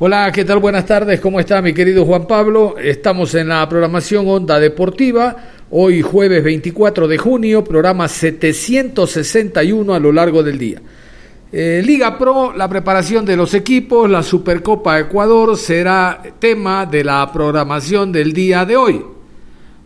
Hola, ¿qué tal? Buenas tardes, ¿cómo está mi querido Juan Pablo? Estamos en la programación Onda Deportiva, hoy jueves 24 de junio, programa 761 a lo largo del día. Eh, Liga Pro, la preparación de los equipos, la Supercopa Ecuador será tema de la programación del día de hoy.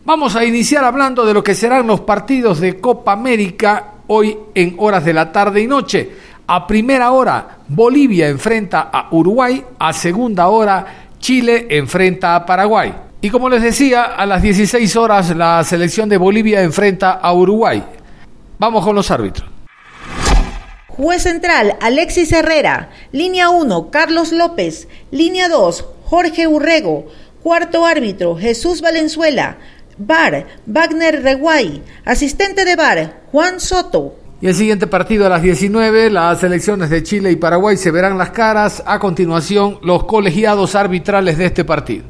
Vamos a iniciar hablando de lo que serán los partidos de Copa América hoy en horas de la tarde y noche. A primera hora, Bolivia enfrenta a Uruguay. A segunda hora, Chile enfrenta a Paraguay. Y como les decía, a las 16 horas la selección de Bolivia enfrenta a Uruguay. Vamos con los árbitros. Juez central, Alexis Herrera. Línea 1, Carlos López. Línea 2, Jorge Urrego. Cuarto árbitro, Jesús Valenzuela. Bar, Wagner Reguay. Asistente de Bar, Juan Soto. Y el siguiente partido a las 19, las selecciones de Chile y Paraguay se verán las caras. A continuación, los colegiados arbitrales de este partido.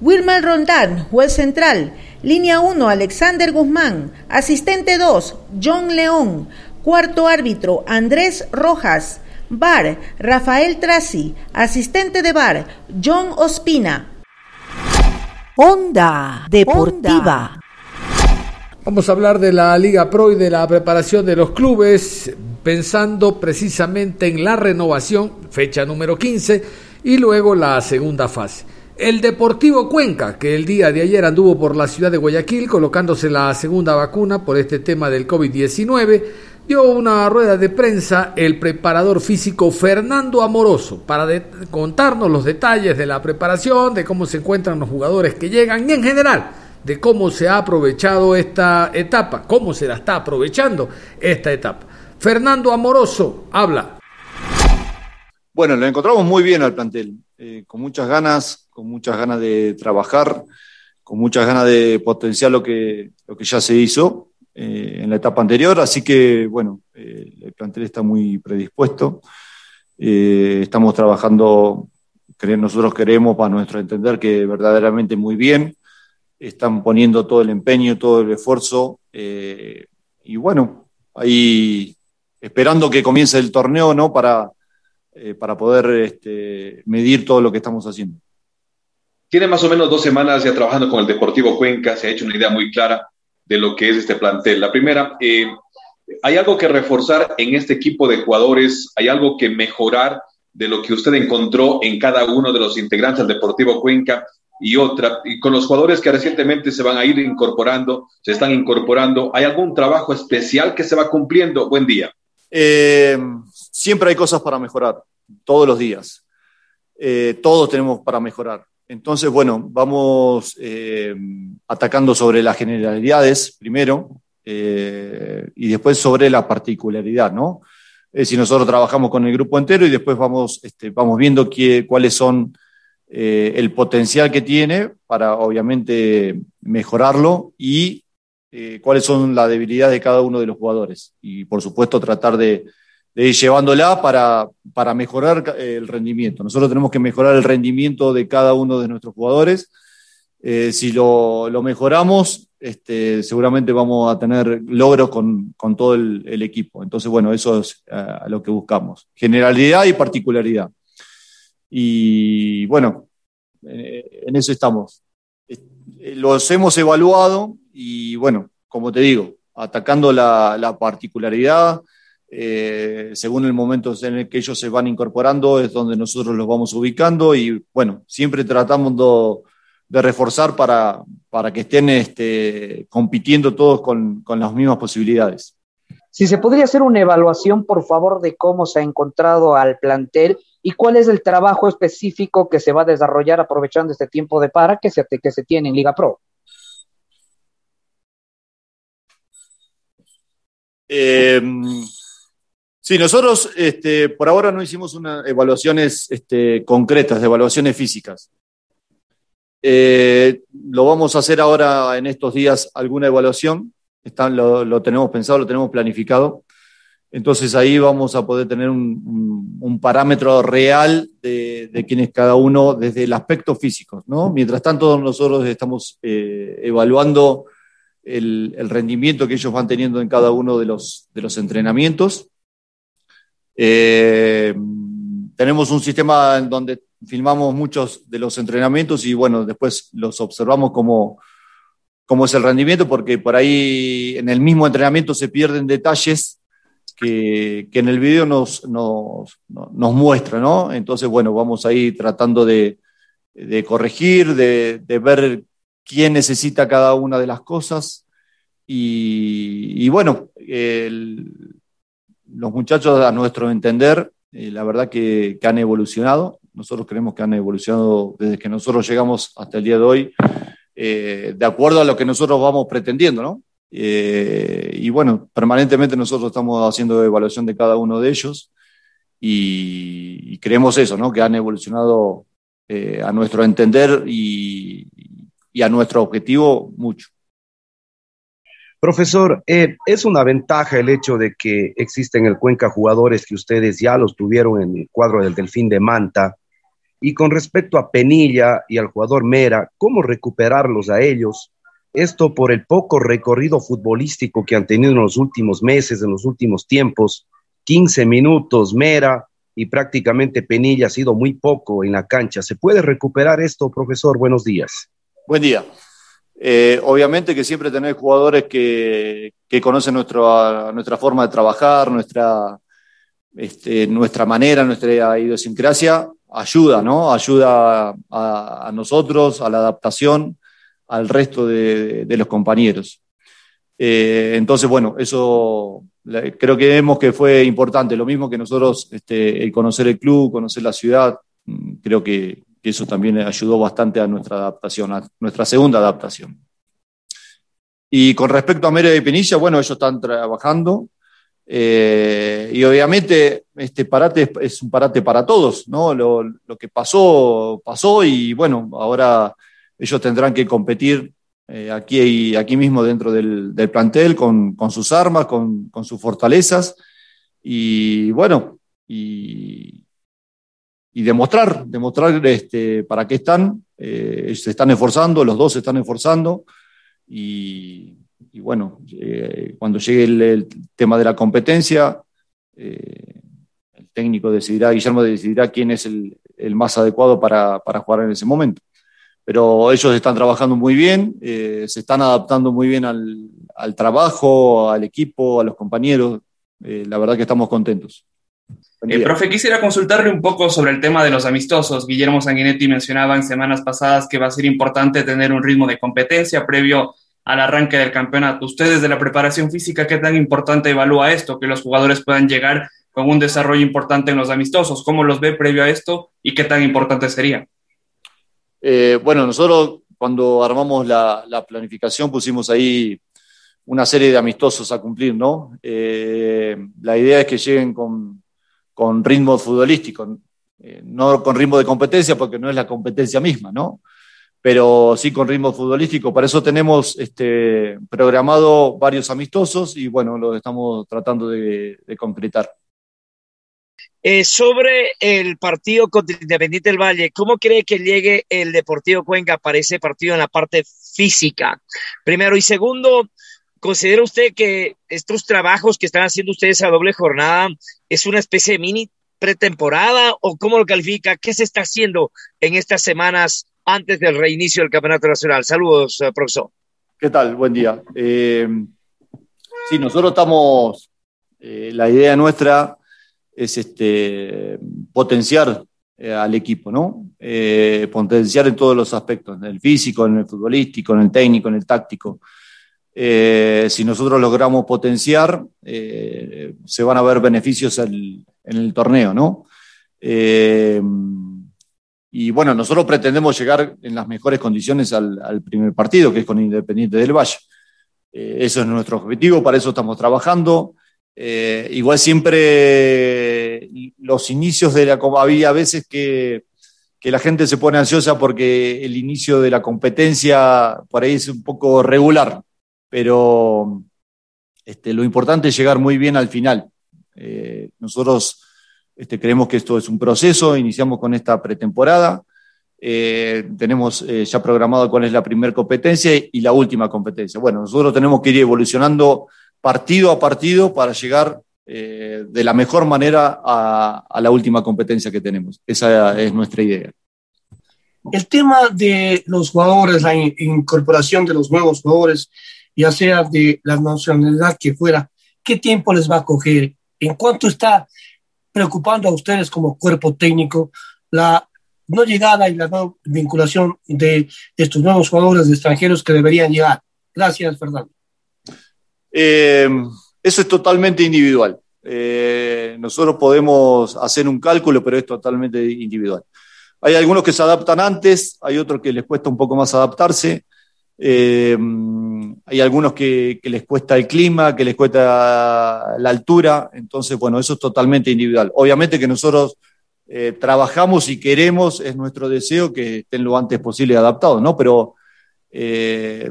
Wilmer Rondán, juez central. Línea 1, Alexander Guzmán. Asistente 2, John León. Cuarto árbitro, Andrés Rojas. Bar, Rafael Traci. Asistente de bar, John Ospina. Onda Deportiva. Vamos a hablar de la Liga Pro y de la preparación de los clubes, pensando precisamente en la renovación, fecha número 15, y luego la segunda fase. El Deportivo Cuenca, que el día de ayer anduvo por la ciudad de Guayaquil colocándose la segunda vacuna por este tema del COVID-19, dio una rueda de prensa el preparador físico Fernando Amoroso para contarnos los detalles de la preparación, de cómo se encuentran los jugadores que llegan y en general de cómo se ha aprovechado esta etapa, cómo se la está aprovechando esta etapa. Fernando Amoroso habla. Bueno, lo encontramos muy bien al plantel, eh, con muchas ganas, con muchas ganas de trabajar, con muchas ganas de potenciar lo que, lo que ya se hizo eh, en la etapa anterior, así que bueno, eh, el plantel está muy predispuesto, estamos trabajando, nosotros queremos para nuestro entender que verdaderamente muy bien, están poniendo todo el empeño, todo el esfuerzo. Eh, y bueno, ahí esperando que comience el torneo, ¿no? Para, eh, para poder este, medir todo lo que estamos haciendo. Tiene más o menos dos semanas ya trabajando con el Deportivo Cuenca, se ha hecho una idea muy clara de lo que es este plantel. La primera, eh, ¿hay algo que reforzar en este equipo de jugadores? ¿Hay algo que mejorar de lo que usted encontró en cada uno de los integrantes del Deportivo Cuenca? Y otra, y con los jugadores que recientemente se van a ir incorporando, se están incorporando, ¿hay algún trabajo especial que se va cumpliendo? Buen día. Eh, siempre hay cosas para mejorar, todos los días. Eh, todos tenemos para mejorar. Entonces, bueno, vamos eh, atacando sobre las generalidades primero y después sobre la particularidad, ¿no? si nosotros trabajamos con el grupo entero y después vamos, este, vamos viendo qué, cuáles son eh, el potencial que tiene para obviamente mejorarlo y eh, cuáles son las debilidades de cada uno de los jugadores. Y por supuesto tratar de, ir llevándola para, para mejorar eh, el rendimiento. Nosotros tenemos que mejorar el rendimiento de cada uno de nuestros jugadores. si lo, mejoramos, este, seguramente vamos a tener logros con, todo el, equipo. Entonces, bueno, eso es lo que buscamos. Generalidad y particularidad. Y bueno, eh, en eso estamos. Los hemos evaluado y bueno, como te digo, atacando la, particularidad, eh, según el momento en el que ellos se van incorporando, es donde nosotros los vamos ubicando y bueno, siempre tratamos de, reforzar para, para, que estén este, compitiendo todos con, con las mismas posibilidades. Si se podría hacer una evaluación, por favor, de cómo se ha encontrado al plantel y cuál es el trabajo específico que se va a desarrollar aprovechando este tiempo de para que se, que se tiene en Liga Pro. Em, sí, nosotros este, por ahora no hicimos unas evaluaciones este, concretas, de evaluaciones físicas. Eh, lo vamos a hacer ahora en estos días alguna evaluación. Está, lo, lo tenemos pensado, lo tenemos planificado. Entonces ahí vamos a poder tener un, parámetro real de, de, quién es cada uno desde el aspecto físico. ¿no? Mientras tanto, nosotros estamos eh, evaluando el, rendimiento que ellos van teniendo en cada uno de los, de los entrenamientos. Eh, tenemos un sistema en donde filmamos muchos de los entrenamientos y bueno, después los observamos como, cómo es el rendimiento, porque por ahí en el mismo entrenamiento se pierden detalles que, en el video nos, nos, nos, muestra, ¿no? Entonces, bueno, vamos ahí tratando de, de corregir, de, de, ver quién necesita cada una de las cosas. Y, bueno, los muchachos, a nuestro entender, eh, la verdad que, que, han evolucionado. Nosotros creemos que han evolucionado desde que nosotros llegamos hasta el día de hoy, eh, de acuerdo a lo que nosotros vamos pretendiendo, ¿no? Eh, y bueno, permanentemente nosotros estamos haciendo evaluación de cada uno de ellos y, creemos eso, ¿no? que han evolucionado eh, a nuestro entender y, y, a nuestro objetivo mucho. Profesor, eh, es una ventaja el hecho de que existen en el Cuenca jugadores que ustedes ya los tuvieron en el cuadro del Delfín de Manta. Y con respecto a Penilla y al jugador Mera, ¿cómo recuperarlos a ellos? Esto por el poco recorrido futbolístico que han tenido en los últimos meses, en los últimos tiempos. 15 minutos, Mera y prácticamente Penilla ha sido muy poco en la cancha. ¿Se puede recuperar esto, profesor? Buenos días. Buen día. Eh, obviamente que siempre tener jugadores que, conocen nuestro, nuestra forma de trabajar, nuestra, este, nuestra manera, nuestra idiosincrasia, ayuda, ¿no? Ayuda a nosotros, a la adaptación al resto de, los compañeros. Eh, entonces, bueno, eso creo que vemos que fue importante. Lo mismo que nosotros, este, el conocer el club, conocer la ciudad, mm, creo que, eso también ayudó bastante a nuestra adaptación, a nuestra segunda adaptación. Y con respecto a Mérida y Penilla, bueno, ellos están trabajando. Eh, y obviamente este parate es, un parate para todos, ¿no? Lo que pasó, pasó y bueno, ahora ellos tendrán que competir eh, aquí, y, aquí mismo dentro del, plantel con, sus armas, con, sus fortalezas y bueno, y, demostrar, demostrar este, para qué están, eh, se están esforzando, los dos se están esforzando y, bueno, eh, cuando llegue el, tema de la competencia, el técnico decidirá, Guillermo decidirá quién es el, más adecuado para jugar en ese momento pero ellos están trabajando muy bien, eh, se están adaptando muy bien al, al, trabajo, al equipo, a los compañeros. Eh, la verdad que estamos contentos. Eh, profe, quisiera consultarle un poco sobre el tema de los amistosos. Guillermo Sanguinetti mencionaba en semanas pasadas que va a ser importante tener un ritmo de competencia previo al arranque del campeonato. Ustedes de la preparación física, ¿qué tan importante evalúa esto? Que los jugadores puedan llegar con un desarrollo importante en los amistosos. ¿Cómo los ve previo a esto y qué tan importante sería? Eh, bueno, nosotros cuando armamos la, la, planificación pusimos ahí una serie de amistosos a cumplir, ¿no? Eh, la idea es que lleguen con, con ritmo futbolístico, eh, no con ritmo de competencia porque no es la competencia misma, ¿no? Pero sí con ritmo futbolístico. Para eso tenemos este, programado varios amistosos y bueno, los estamos tratando de, de concretar. Eh, sobre el partido contra Independiente del Valle, ¿cómo cree que llegue el Deportivo Cuenca para ese partido en la parte física? Primero. Y segundo, ¿considera usted que estos trabajos que están haciendo ustedes a doble jornada es una especie de mini pretemporada o cómo lo califica? ¿Qué se está haciendo en estas semanas antes del reinicio del Campeonato Nacional? Saludos, uh, profesor. ¿Qué tal? Buen día. Eh, sí, nosotros estamos, eh, la idea nuestra es este, potenciar eh, al equipo, ¿no? Eh, potenciar en todos los aspectos, en el físico, en el futbolístico, en el técnico, en el táctico. Eh, si nosotros logramos potenciar, se van a ver beneficios en el torneo, ¿no? Y bueno, nosotros pretendemos llegar en las mejores condiciones al, al primer partido, que es con Independiente del Valle. eso es nuestro objetivo, para eso estamos trabajando. Eh, igual siempre los inicios de la había veces que, que, la gente se pone ansiosa porque el inicio de la competencia por ahí es un poco regular, pero este, lo importante es llegar muy bien al final. Eh, nosotros este, creemos que esto es un proceso, iniciamos con esta pretemporada, eh, tenemos ya programado cuál es la primera competencia y la última competencia. Bueno, nosotros tenemos que ir evolucionando partido a partido para llegar eh, de la mejor manera a, la última competencia que tenemos. Esa es nuestra idea. El tema de los jugadores, la incorporación de los nuevos jugadores, ya sea de la nacionalidad que fuera, ¿qué tiempo les va a coger? ¿En cuánto está preocupando a ustedes como cuerpo técnico la no llegada y la no vinculación de estos nuevos jugadores extranjeros que deberían llegar. Gracias, Fernando. Eh, eso es totalmente individual. Eh, nosotros podemos hacer un cálculo, pero es totalmente individual. Hay algunos que se adaptan antes, hay otros que les cuesta un poco más adaptarse, eh, hay algunos que, les cuesta el clima, que les cuesta la altura, entonces, bueno, eso es totalmente individual. Obviamente que nosotros trabajamos y queremos, es nuestro deseo que estén lo antes posible adaptados, ¿no? Pero eh,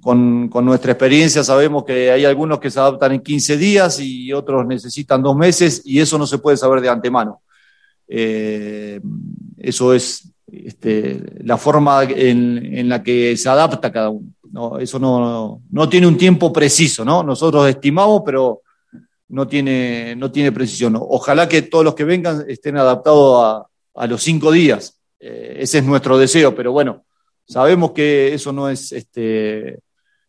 con, nuestra experiencia sabemos que hay algunos que se adaptan en 15 días y otros necesitan dos meses y eso no se puede saber de antemano. Eh, eso es este, la forma en, en, la que se adapta cada uno. ¿no? Eso no, no, tiene un tiempo preciso, ¿no? Nosotros estimamos, pero no tiene, no tiene precisión. Ojalá que todos los que vengan estén adaptados a, a los cinco días. Eh, ese es nuestro deseo, pero bueno, sabemos que eso no es este,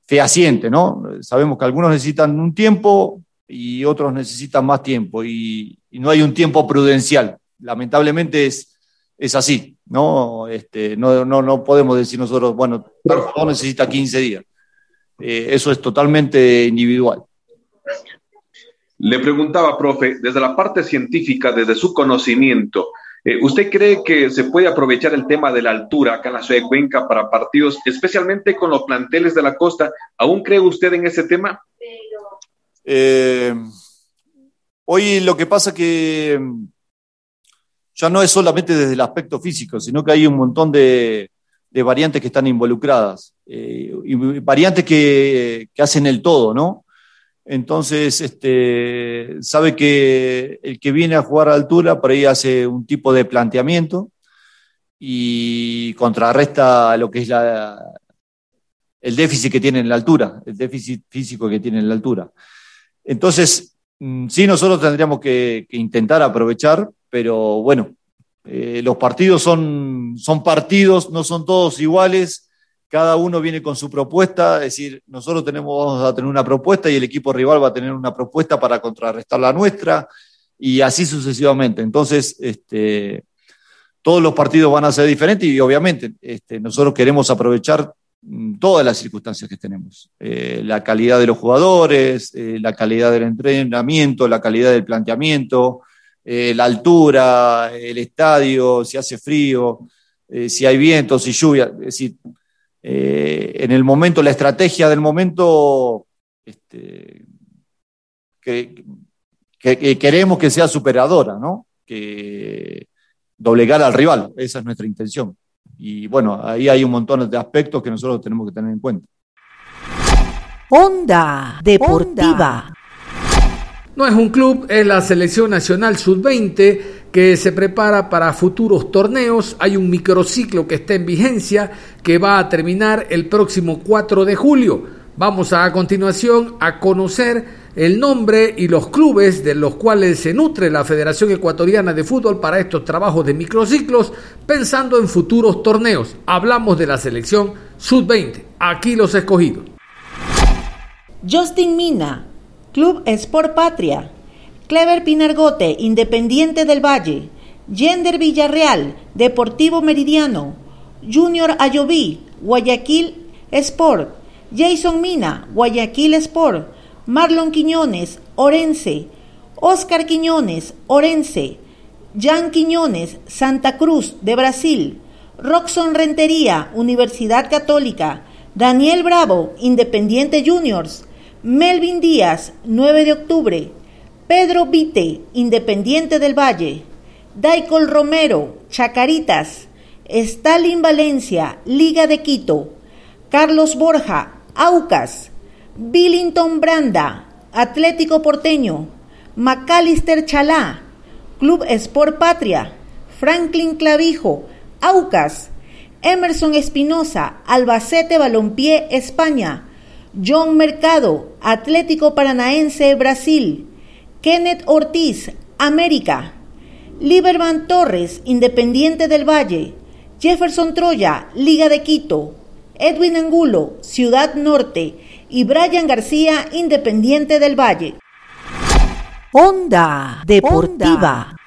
fehaciente, ¿no? Sabemos que algunos necesitan un tiempo y otros necesitan más tiempo y, y no hay un tiempo prudencial. Lamentablemente es, es así, ¿no? Este, no, no, no podemos decir nosotros, bueno, tal jugador necesita 15 días. Eh, eso es totalmente individual. Le preguntaba, profe, desde la parte científica, desde su conocimiento, eh, ¿usted cree que se puede aprovechar el tema de la altura acá en la ciudad de Cuenca para partidos, especialmente con los planteles de la costa? ¿Aún cree usted en ese tema? Eh, hoy lo que pasa que mm, ya no es solamente desde el aspecto físico, sino que hay un montón de, variantes que están involucradas, eh, y variantes que, que hacen el todo, ¿no? Entonces, este, sabe que el que viene a jugar a altura por ahí hace un tipo de planteamiento y contrarresta lo que es la, el déficit que tiene en la altura, el déficit físico que tiene en la altura. Entonces, mm, sí, nosotros tendríamos que, intentar aprovechar, pero bueno, eh, los partidos son partidos, no son todos iguales cada uno viene con su propuesta, es decir, nosotros tenemos, vamos a tener una propuesta y el equipo rival va a tener una propuesta para contrarrestar la nuestra y así sucesivamente. Entonces, este, todos los partidos van a ser diferentes y obviamente este, nosotros queremos aprovechar mm, todas las circunstancias que tenemos. Eh, la calidad de los jugadores, eh, la calidad del entrenamiento, la calidad del planteamiento, eh, la altura, el estadio, si hace frío, si hay viento, si lluvia. Es decir, eh, en el momento, la estrategia del momento, este, que, que, que, queremos que sea superadora, ¿no? Que doblegar al rival, esa es nuestra intención. Y bueno, ahí hay un montón de aspectos que nosotros tenemos que tener en cuenta. Onda Deportiva. No es un club, es la Selección Nacional Sub-20 que se prepara para futuros torneos. Hay un microciclo que está en vigencia que va a terminar el próximo 4 de julio. Vamos a, a continuación a conocer el nombre y los clubes de los cuales se nutre la Federación Ecuatoriana de Fútbol para estos trabajos de microciclos, pensando en futuros torneos. Hablamos de la selección Sub-20. Aquí los escogidos. Justin Mina, Club Sport Patria, Clever Pinargote, Independiente del Valle, Gender Villarreal, Deportivo Meridiano, Junior Ayoví, Guayaquil Sport, Jason Mina, Guayaquil Sport, Marlon Quiñones, Orense, Oscar Quiñones, Orense, Jan Quiñones, Santa Cruz de Brasil, Roxon Rentería, Universidad Católica, Daniel Bravo, Independiente Juniors, Melvin Díaz, 9 de octubre, Pedro Vite, Independiente del Valle. Daicol Romero, Chacaritas. Stalin Valencia, Liga de Quito. Carlos Borja, Aucas. Billington Branda, Atlético Porteño. Macalister Chalá, Club Sport Patria. Franklin Clavijo, Aucas. Emerson Espinosa, Albacete Balompié, España. John Mercado, Atlético Paranaense, Brasil. Kenneth Ortiz, América. Liberman Torres, Independiente del Valle. Jefferson Troya, Liga de Quito. Edwin Angulo, Ciudad Norte. Y Brian García, Independiente del Valle. Onda Deportiva.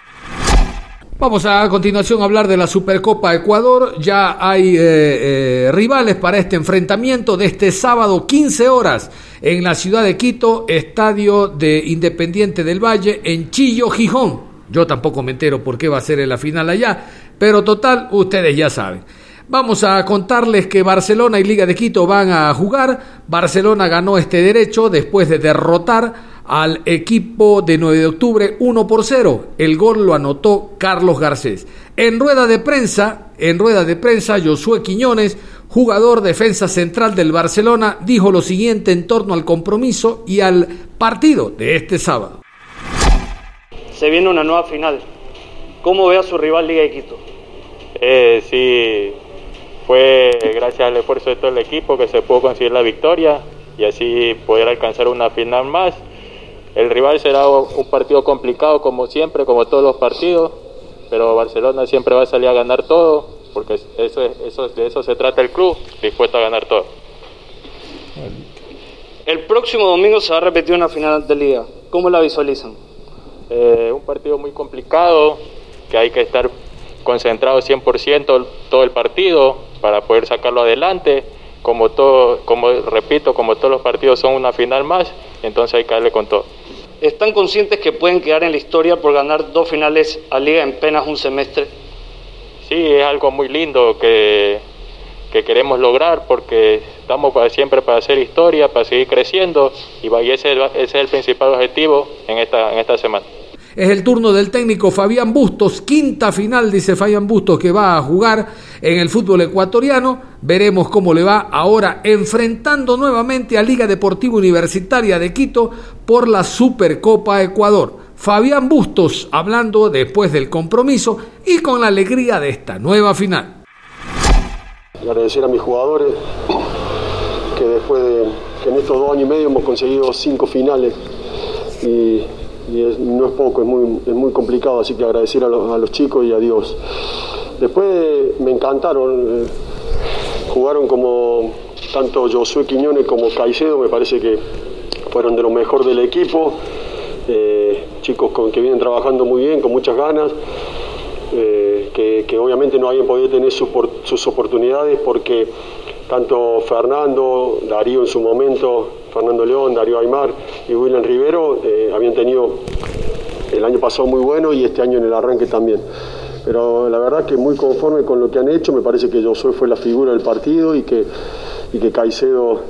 Vamos a, a continuación a hablar de la Supercopa Ecuador. Ya hay eh, eh, rivales para este enfrentamiento de este sábado, 15 horas, en la ciudad de Quito, estadio de Independiente del Valle, en Chillo, Gijón. Yo tampoco me entero por qué va a ser la final allá, pero total, ustedes ya saben. Vamos a contarles que Barcelona y Liga de Quito van a jugar. Barcelona ganó este derecho después de derrotar al equipo de 9 de octubre 1 por 0. El gol lo anotó Carlos Garcés. En rueda de prensa, en rueda de prensa, Josué Quiñones, jugador defensa central del Barcelona, dijo lo siguiente en torno al compromiso y al partido de este sábado. Se viene una nueva final. ¿Cómo ve a su rival Liga de Quito? Eh, sí, fue gracias al esfuerzo de todo el equipo que se pudo conseguir la victoria y así poder alcanzar una final más. El rival será un partido complicado como siempre, como todos los partidos, pero Barcelona siempre va a salir a ganar todo, porque eso, eso, de eso se trata el club, dispuesto a ganar todo. El próximo domingo se va a repetir una final de liga. ¿Cómo la visualizan? Eh, un partido muy complicado, que hay que estar concentrado 100% todo el partido para poder sacarlo adelante. Como todo, como repito, como todos los partidos son una final más, entonces hay que darle con todo. ¿Están conscientes que pueden quedar en la historia por ganar dos finales a liga en apenas un semestre? Sí, es algo muy lindo que, que queremos lograr porque estamos para, siempre para hacer historia, para seguir creciendo y, y ese, ese es el principal objetivo en esta, en esta semana. Es el turno del técnico Fabián Bustos, quinta final, dice Fabián Bustos, que va a jugar en el fútbol ecuatoriano. Veremos cómo le va ahora enfrentando nuevamente a Liga Deportiva Universitaria de Quito por la Supercopa Ecuador. Fabián Bustos hablando después del compromiso y con la alegría de esta nueva final. Agradecer a mis jugadores que después de que en estos dos años y medio hemos conseguido cinco finales y y es, no es poco, es muy, es muy complicado, así que agradecer a los, a los chicos y a Dios. Después me encantaron, eh, jugaron como tanto Josué Quiñones como Caicedo, me parece que fueron de lo mejor del equipo, eh, chicos con, que vienen trabajando muy bien, con muchas ganas. Eh, que, que, obviamente no habían podido tener sus oportunidades porque tanto Fernando, Darío en su momento, Fernando León, Darío Aymar y William Rivero eh, habían tenido el año pasado muy bueno y este año en el arranque también. Pero la verdad que muy conforme con lo que han hecho, me parece que Josué fue la figura del partido y que, y que Caicedo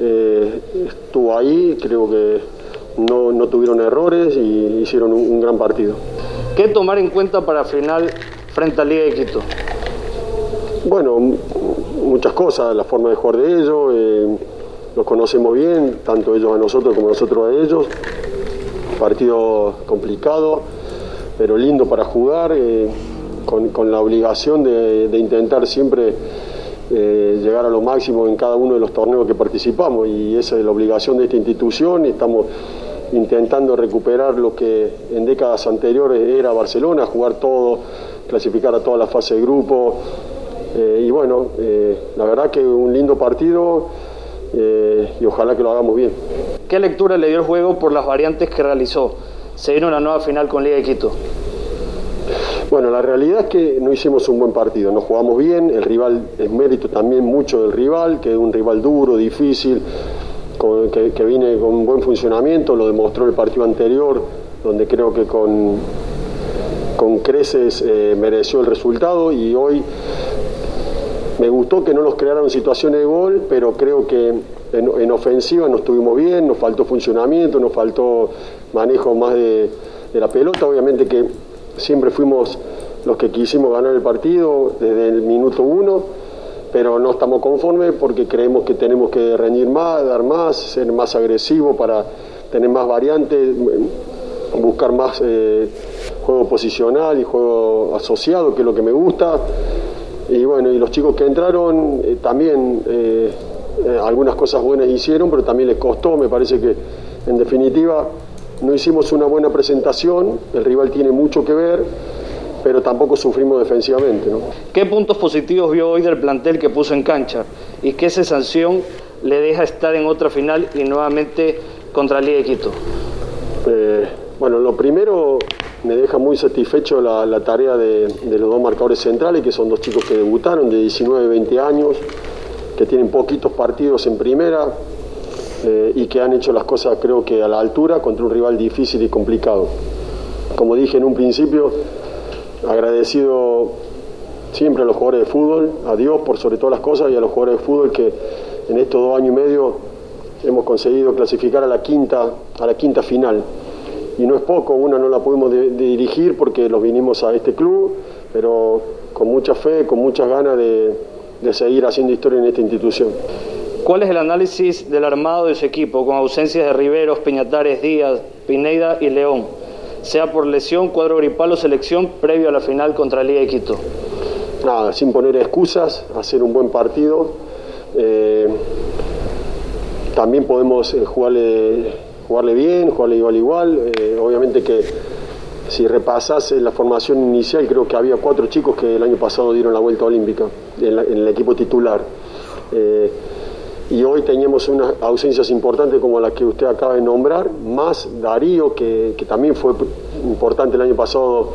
eh, estuvo ahí, creo que no, no, tuvieron errores y hicieron un, un gran partido. ¿Qué tomar en cuenta para final frente a Liga de Quito? Bueno, muchas cosas, la forma de jugar de ellos, eh, conocemos bien, tanto ellos a nosotros como nosotros a ellos. Partido complicado, pero lindo para jugar, eh, con, la obligación de, intentar siempre eh, llegar a lo máximo en cada uno de los torneos que participamos y esa es la obligación de esta institución estamos intentando recuperar lo que en décadas anteriores era Barcelona, jugar todo, clasificar a toda la fase de grupo, eh, y bueno, la verdad que un lindo partido eh, y ojalá que lo hagamos bien. ¿Qué lectura le dio el juego por las variantes que realizó? Se vino una nueva final con Liga de Quito. Bueno, la realidad es que no hicimos un buen partido, no jugamos bien, el rival es mérito también mucho del rival, que es un rival duro, difícil, con, que, que viene con un buen funcionamiento, lo demostró el partido anterior, donde creo que con, con creces eh, mereció el resultado y hoy me gustó que no nos crearan situaciones de gol, pero creo que en, ofensiva no estuvimos bien, nos faltó funcionamiento, nos faltó manejo más de, la pelota. Obviamente que siempre fuimos los que quisimos ganar el partido desde el minuto uno, pero no estamos conformes porque creemos que tenemos que rendir más, dar más, ser más agresivo para tener más variantes, buscar más eh, juego posicional y juego asociado, que es lo que me gusta. Y bueno, y los chicos que entraron eh, también eh, algunas cosas buenas hicieron, pero también les costó, me parece que en definitiva no hicimos una buena presentación, el rival tiene mucho que ver, pero tampoco sufrimos defensivamente. ¿no? ¿Qué puntos positivos vio hoy del plantel que puso en cancha? ¿Y qué sensación le deja estar en otra final y nuevamente contra Liga de Quito? Eh, bueno, lo primero me deja muy satisfecho la, tarea de, los dos marcadores centrales, que son dos chicos que debutaron de 19 20 años, que tienen poquitos partidos en primera, eh, y que han hecho las cosas creo que a la altura contra un rival difícil y complicado. Como dije en un principio, agradecido siempre a los jugadores de fútbol, a Dios por sobre todas las cosas y a los jugadores de fútbol que en estos dos años y medio hemos conseguido clasificar a la quinta, a la quinta final. Y no es poco, una no la pudimos dirigir porque los vinimos a este club, pero con mucha fe, con muchas ganas de, de seguir haciendo historia en esta institución. ¿Cuál es el análisis del armado de ese equipo con ausencias de Riveros, Peñatares, Díaz, Pineida y León? Sea por lesión, cuadro gripal o selección previo a la final contra Liga de Quito. Nada, sin poner excusas, hacer un buen partido. Eh, también podemos eh, jugarle, jugarle bien, jugarle igual igual. Eh, obviamente que si repasas la formación inicial, creo que había cuatro chicos que el año pasado dieron la vuelta olímpica en, el equipo titular y hoy teníamos unas ausencias importantes como las que usted acaba de nombrar, más Darío, que, también fue importante el año pasado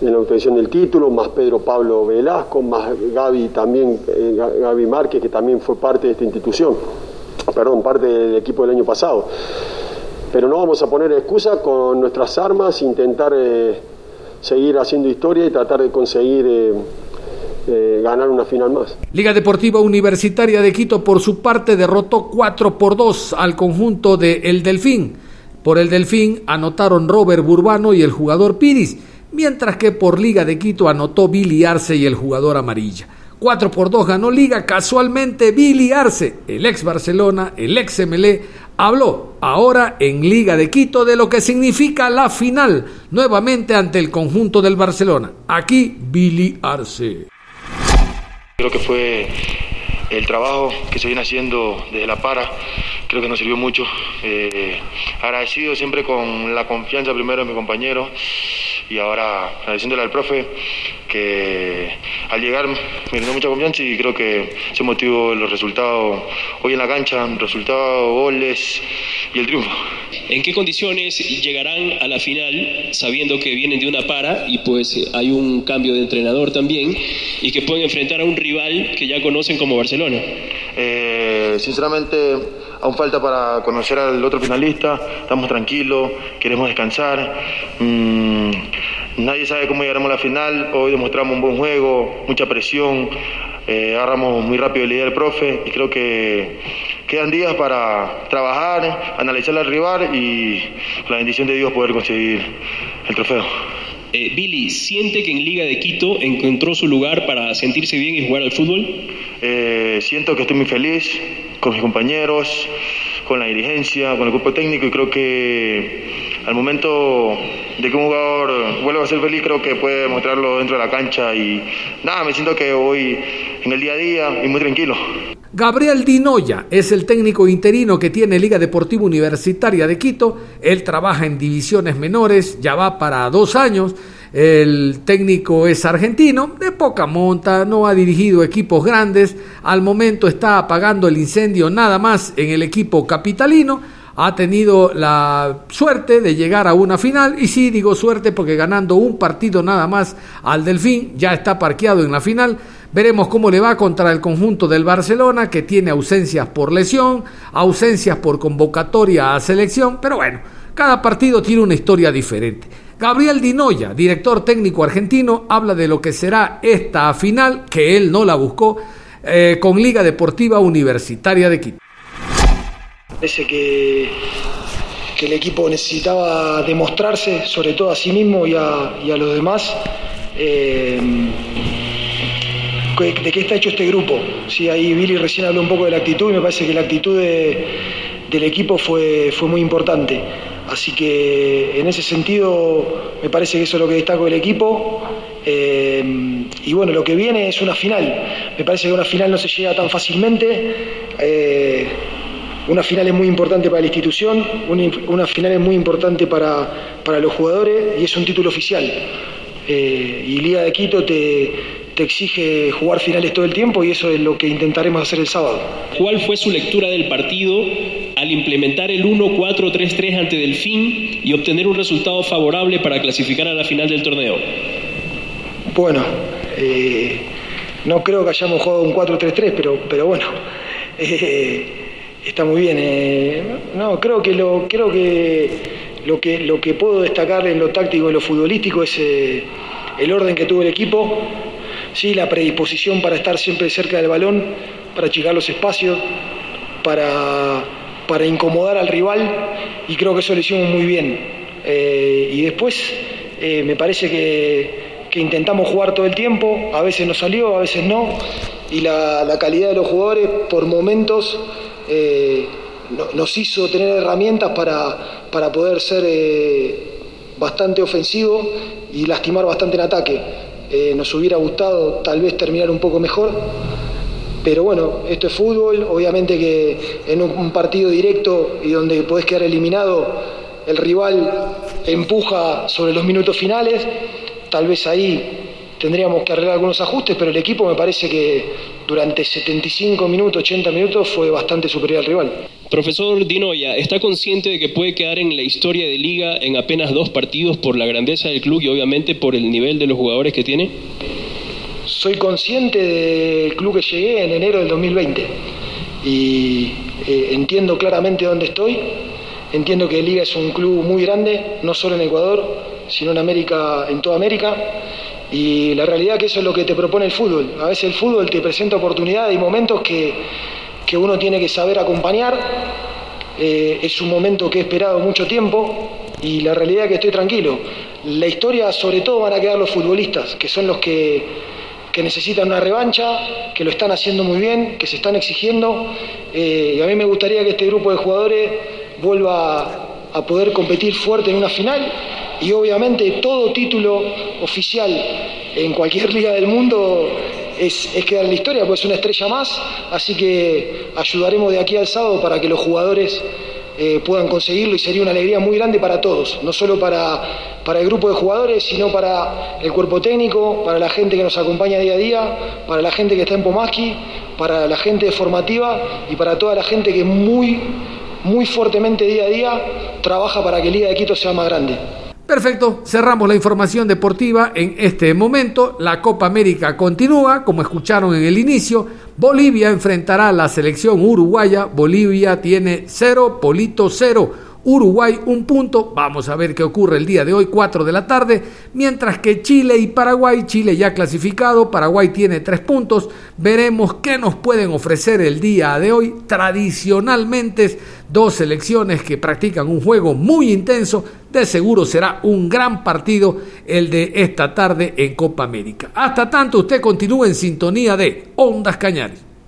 en la obtención del título, más Pedro Pablo Velasco, más Gaby también, eh, Gaby Márquez, que también fue parte de esta institución, perdón, parte del equipo del año pasado. Pero no vamos a poner excusa con nuestras armas, intentar eh, seguir haciendo historia y tratar de conseguir... Eh, eh, ganar una final más. Liga Deportiva Universitaria de Quito, por su parte, derrotó 4 por 2 al conjunto de El Delfín. Por El Delfín anotaron Robert Burbano y el jugador Piris, mientras que por Liga de Quito anotó Billy Arce y el jugador Amarilla. 4 por 2 ganó Liga casualmente Billy Arce, el ex Barcelona, el ex MLE, habló ahora en Liga de Quito de lo que significa la final, nuevamente ante el conjunto del Barcelona. Aquí Billy Arce. Creo que fue el trabajo que se viene haciendo desde la para, creo que nos sirvió mucho. Eh, agradecido siempre con la confianza primero de mi compañero y ahora agradeciéndole al profe que al llegar me dio mucha confianza y creo que ese motivo los resultados hoy en la cancha, resultados, goles y el triunfo. ¿En qué condiciones llegarán a la final sabiendo que vienen de una para y pues hay un cambio de entrenador también y que pueden enfrentar a un rival que ya conocen como Barcelona? Eh, sinceramente aún falta para conocer al otro finalista, estamos tranquilos, queremos descansar. Mm, nadie sabe cómo llegaremos a la final, hoy demostramos un buen juego, mucha presión, eh, agarramos muy rápido la idea del profe y creo que quedan días para trabajar, analizar al rival y la bendición de Dios poder conseguir el trofeo. Eh, Billy, ¿siente que en Liga de Quito encontró su lugar para sentirse bien y jugar al fútbol? Eh, siento que estoy muy feliz con mis compañeros, con la dirigencia, con el grupo técnico y creo que al momento de que un jugador vuelva a ser feliz creo que puede mostrarlo dentro de la cancha y nada, me siento que voy en el día a día y muy tranquilo. Gabriel Dinoya es el técnico interino que tiene Liga Deportiva Universitaria de Quito. Él trabaja en divisiones menores, ya va para dos años. El técnico es argentino, de poca monta, no ha dirigido equipos grandes. Al momento está apagando el incendio nada más en el equipo capitalino. Ha tenido la suerte de llegar a una final y sí digo suerte porque ganando un partido nada más al Delfín ya está parqueado en la final Veremos cómo le va contra el conjunto del Barcelona, que tiene ausencias por lesión, ausencias por convocatoria a selección, pero bueno, cada partido tiene una historia diferente. Gabriel Dinoya, director técnico argentino, habla de lo que será esta final, que él no la buscó, eh, con Liga Deportiva Universitaria de Quito. Parece que, que el equipo necesitaba demostrarse, sobre todo a sí mismo y a, a los demás, eh, de qué está hecho este grupo. Sí, ahí Billy recién habló un poco de la actitud y me parece que la actitud de, del equipo fue, fue muy importante. Así que en ese sentido me parece que eso es lo que destaco del equipo. Eh, y bueno, lo que viene es una final. Me parece que una final no se llega tan fácilmente. Eh, una final es muy importante para la institución, una, una final es muy importante para, para, los jugadores y es un título oficial. Eh, y Liga de Quito te, te exige jugar finales todo el tiempo y eso es lo que intentaremos hacer el sábado. ¿Cuál fue su lectura del partido al implementar el 1-4-3-3 ante Delfín y obtener un resultado favorable para clasificar a la final del torneo? Bueno, eh, no creo que hayamos jugado un 4-3-3, pero, pero bueno, eh, está muy bien. Eh, no, creo que lo, creo que lo que lo que puedo destacar en lo táctico y lo futbolístico es eh, el orden que tuvo el equipo, sí, la predisposición para estar siempre cerca del balón, para achicar los espacios, para, para incomodar al rival y creo que eso lo hicimos muy bien. Eh, y después me parece que, que, intentamos jugar todo el tiempo, a veces nos salió, a veces no, y la, la calidad de los jugadores por momentos eh, no, nos hizo tener herramientas para, para poder ser bastante ofensivo y lastimar bastante en ataque. Eh, nos hubiera gustado tal vez terminar un poco mejor, pero bueno, esto es fútbol, obviamente que en un, un partido directo y donde podés quedar eliminado, el rival empuja sobre los minutos finales, tal vez ahí tendríamos que arreglar algunos ajustes, pero el equipo me parece que durante 75 minutos, 80 minutos fue bastante superior al rival. Profesor Dinoya, ¿está consciente de que puede quedar en la historia de liga en apenas dos partidos por la grandeza del club y obviamente por el nivel de los jugadores que tiene? Soy consciente del club que llegué en enero del 2020 y eh, entiendo claramente dónde estoy. Entiendo que Liga es un club muy grande, no solo en Ecuador, sino en América, en toda América. Y la realidad que eso es lo que te propone el fútbol. A veces el fútbol te presenta oportunidades y momentos que, que uno tiene que saber acompañar. Eh, es un momento que he esperado mucho tiempo y la realidad es que estoy tranquilo. La historia sobre todo van a quedar los futbolistas, que son los que, que necesitan una revancha, que lo están haciendo muy bien, que se están exigiendo. Eh, y a mí me gustaría que este grupo de jugadores vuelva a poder competir fuerte en una final y obviamente todo título oficial en cualquier liga del mundo es, es quedar en la historia, pues es una estrella más, así que ayudaremos de aquí al sábado para que los jugadores eh, puedan conseguirlo y sería una alegría muy grande para todos, no solo para, para el grupo de jugadores, sino para el cuerpo técnico, para la gente que nos acompaña día a día, para la gente que está en Pomaski, para la gente formativa y para toda la gente que muy, muy fuertemente día a día trabaja para que Liga de Quito sea más grande. Perfecto, cerramos la información deportiva en este momento. La Copa América continúa, como escucharon en el inicio. Bolivia enfrentará a la selección uruguaya. Bolivia tiene cero, Polito cero. Uruguay un punto, vamos a ver qué ocurre el día de hoy, 4 de la tarde, mientras que Chile y Paraguay, Chile ya clasificado, Paraguay tiene tres puntos, veremos qué nos pueden ofrecer el día de hoy, tradicionalmente dos selecciones que practican un juego muy intenso, de seguro será un gran partido el de esta tarde en Copa América. Hasta tanto, usted continúa en sintonía de Ondas Cañares.